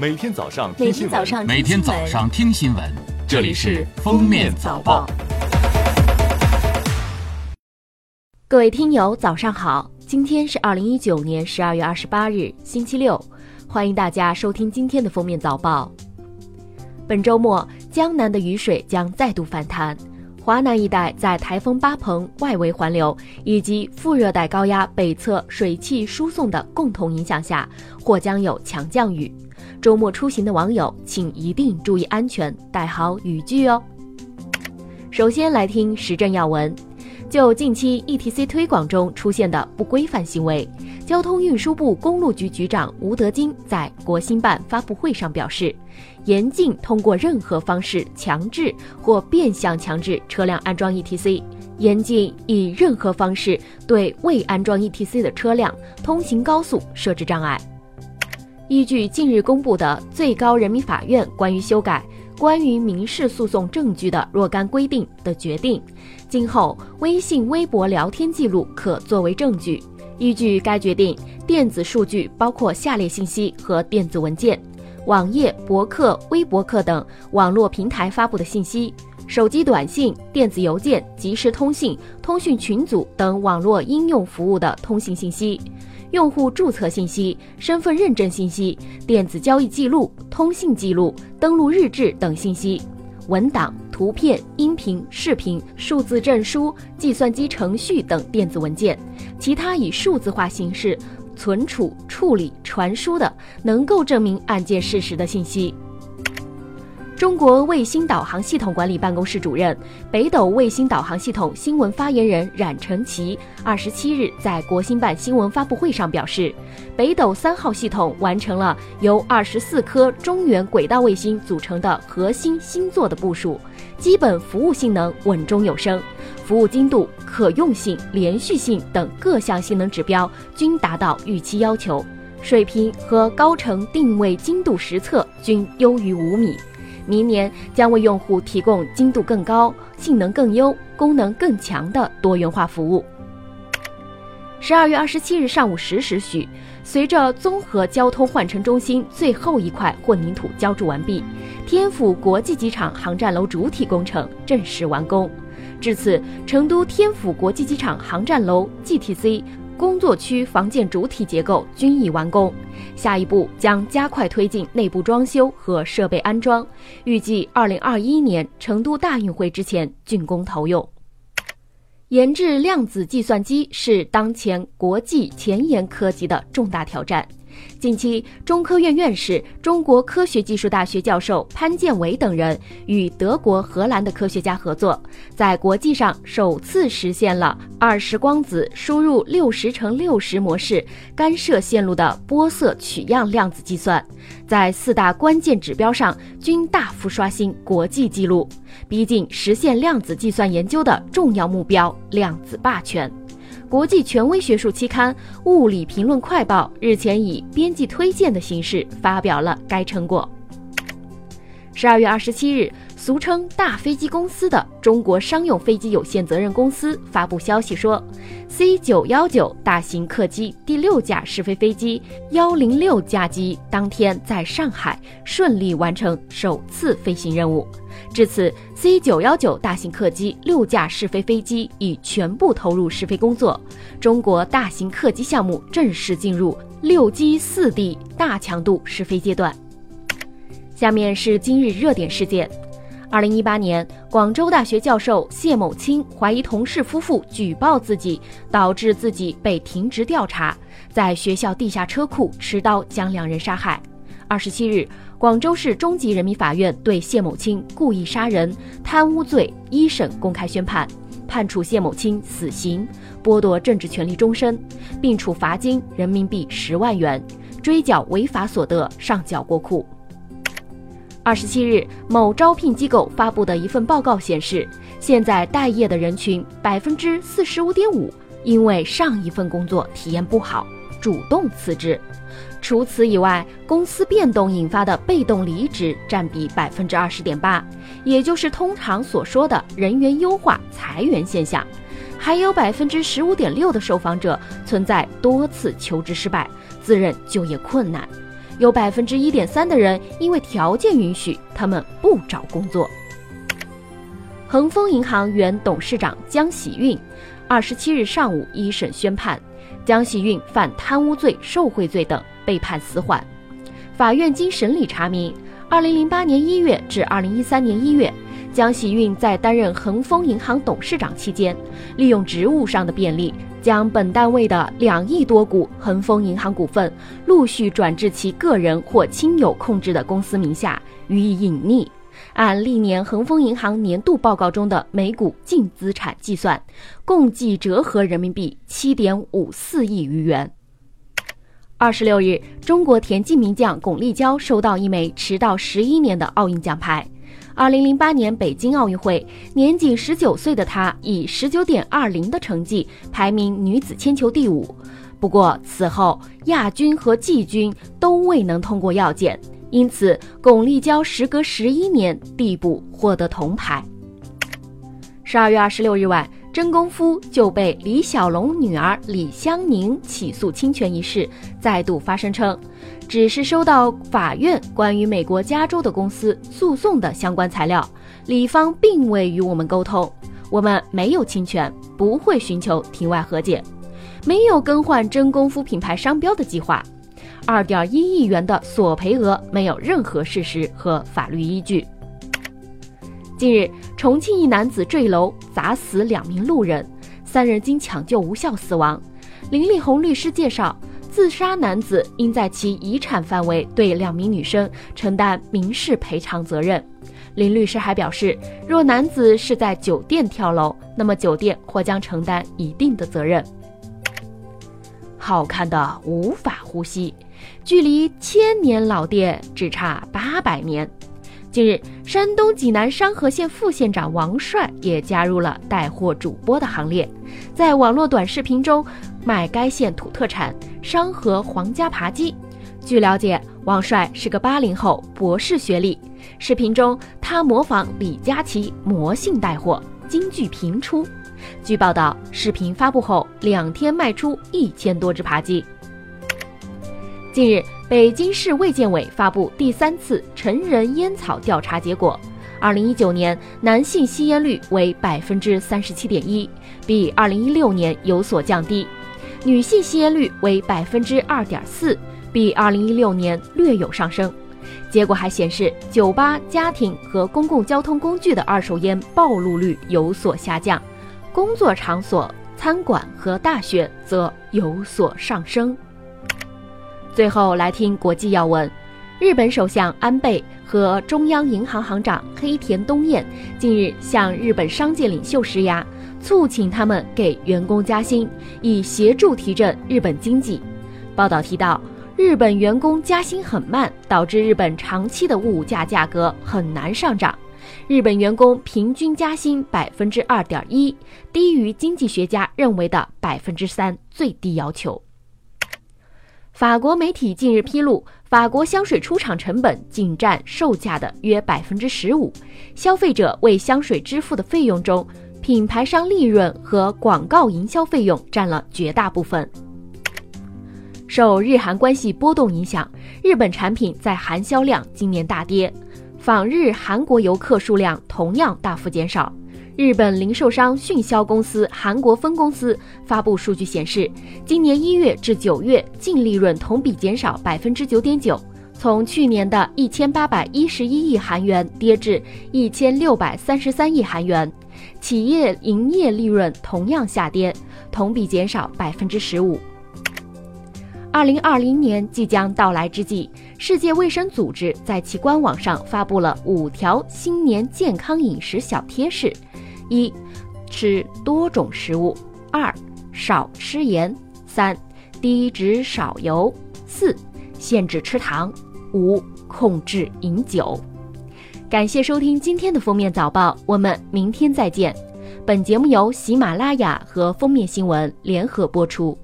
每天早上每听新闻，天早上每天早上听新闻，这里是《封面早报》。各位听友，早上好！今天是二零一九年十二月二十八日，星期六，欢迎大家收听今天的封面早报。本周末，江南的雨水将再度反弹，华南一带在台风巴蓬外围环流以及副热带高压北侧水汽输送的共同影响下，或将有强降雨。周末出行的网友，请一定注意安全，带好雨具哦。首先来听时政要闻。就近期 ETC 推广中出现的不规范行为，交通运输部公路局局长吴德金在国新办发布会上表示，严禁通过任何方式强制或变相强制车辆安装 ETC，严禁以任何方式对未安装 ETC 的车辆通行高速设置障碍。依据近日公布的最高人民法院关于修改。关于民事诉讼证据的若干规定的决定，今后微信、微博聊天记录可作为证据。依据该决定，电子数据包括下列信息和电子文件：网页、博客、微博客等网络平台发布的信息；手机短信、电子邮件、即时通信、通讯群组等网络应用服务的通信信息。用户注册信息、身份认证信息、电子交易记录、通信记录、登录日志等信息、文档、图片、音频、视频、数字证书、计算机程序等电子文件，其他以数字化形式存储、处理、传输的，能够证明案件事实的信息。中国卫星导航系统管理办公室主任、北斗卫星导航系统新闻发言人冉成奇二十七日在国新办新闻发布会上表示，北斗三号系统完成了由二十四颗中原轨道卫星组成的核心星座的部署，基本服务性能稳中有升，服务精度、可用性、连续性等各项性能指标均达到预期要求，水平和高程定位精度实测均优于五米。明年将为用户提供精度更高、性能更优、功能更强的多元化服务。十二月二十七日上午十时许，随着综合交通换乘中心最后一块混凝土浇筑完毕，天府国际机场航站楼主体工程正式完工。至此，成都天府国际机场航站楼 GTC。工作区房建主体结构均已完工，下一步将加快推进内部装修和设备安装，预计二零二一年成都大运会之前竣工投用。研制量子计算机是当前国际前沿科技的重大挑战。近期，中科院院士、中国科学技术大学教授潘建伟等人与德国、荷兰的科学家合作，在国际上首次实现了二十光子输入六十乘六十模式干涉线路的波色取样量子计算，在四大关键指标上均大幅刷新国际纪录，逼近实现量子计算研究的重要目标——量子霸权。国际权威学术期刊《物理评论快报》日前以编辑推荐的形式发表了该成果。十二月二十七日。俗称“大飞机公司”的中国商用飞机有限责任公司发布消息说，C 九幺九大型客机第六架试飞飞机幺零六架机当天在上海顺利完成首次飞行任务。至此，C 九幺九大型客机六架试飞飞机已全部投入试飞工作，中国大型客机项目正式进入六机四 D 大强度试飞阶段。下面是今日热点事件。二零一八年，广州大学教授谢某清怀疑同事夫妇举报自己，导致自己被停职调查，在学校地下车库持刀将两人杀害。二十七日，广州市中级人民法院对谢某清故意杀人、贪污罪一审公开宣判，判处谢某清死刑，剥夺政治权利终身，并处罚金人民币十万元，追缴违法所得上缴国库。二十七日，某招聘机构发布的一份报告显示，现在待业的人群百分之四十五点五因为上一份工作体验不好，主动辞职。除此以外，公司变动引发的被动离职占比百分之二十点八，也就是通常所说的人员优化裁员现象。还有百分之十五点六的受访者存在多次求职失败，自认就业困难。有百分之一点三的人因为条件允许，他们不找工作。恒丰银行原董事长江喜运，二十七日上午一审宣判，江喜运犯贪污罪、受贿罪等，被判死缓。法院经审理查明，二零零八年一月至二零一三年一月。江喜运在担任恒丰银行董事长期间，利用职务上的便利，将本单位的两亿多股恒丰银行股份陆续转至其个人或亲友控制的公司名下，予以隐匿。按历年恒丰银行年度报告中的每股净资产计算，共计折合人民币七点五四亿余元。二十六日，中国田径名将巩立姣收到一枚迟到十一年的奥运奖牌。二零零八年北京奥运会，年仅十九岁的她以十九点二零的成绩排名女子铅球第五。不过此后亚军和季军都未能通过药检，因此巩立姣时隔十一年递补获得铜牌。十二月二十六日晚，真功夫就被李小龙女儿李香凝起诉侵权一事再度发声称。只是收到法院关于美国加州的公司诉讼的相关材料，李方并未与我们沟通，我们没有侵权，不会寻求庭外和解，没有更换真功夫品牌商标的计划，二点一亿元的索赔额没有任何事实和法律依据。近日，重庆一男子坠楼砸死两名路人，三人经抢救无效死亡。林立红律师介绍。自杀男子应在其遗产范围对两名女生承担民事赔偿责任。林律师还表示，若男子是在酒店跳楼，那么酒店或将承担一定的责任。好看的无法呼吸，距离千年老店只差八百年。近日，山东济南商河县副县长王帅也加入了带货主播的行列，在网络短视频中卖该县土特产商河皇家扒鸡。据了解，王帅是个八零后，博士学历。视频中，他模仿李佳琦魔性带货，金句频出。据报道，视频发布后两天卖出一千多只扒鸡。近日。北京市卫健委发布第三次成人烟草调查结果，二零一九年男性吸烟率为百分之三十七点一，比二零一六年有所降低；女性吸烟率为百分之二点四，比二零一六年略有上升。结果还显示，酒吧、家庭和公共交通工具的二手烟暴露率有所下降，工作场所、餐馆和大学则有所上升。最后来听国际要闻，日本首相安倍和中央银行行长黑田东彦近日向日本商界领袖施压，促请他们给员工加薪，以协助提振日本经济。报道提到，日本员工加薪很慢，导致日本长期的物价价格很难上涨。日本员工平均加薪百分之二点一，低于经济学家认为的百分之三最低要求。法国媒体近日披露，法国香水出厂成本仅占售价的约百分之十五，消费者为香水支付的费用中，品牌商利润和广告营销费用占了绝大部分。受日韩关系波动影响，日本产品在韩销量今年大跌，访日韩国游客数量同样大幅减少。日本零售商迅销公司韩国分公司发布数据显示，今年一月至九月净利润同比减少百分之九点九，从去年的一千八百一十一亿韩元跌至一千六百三十三亿韩元。企业营业利润同样下跌，同比减少百分之十五。二零二零年即将到来之际，世界卫生组织在其官网上发布了五条新年健康饮食小贴士。一，吃多种食物；二，少吃盐；三，低脂少油；四，限制吃糖；五，控制饮酒。感谢收听今天的封面早报，我们明天再见。本节目由喜马拉雅和封面新闻联合播出。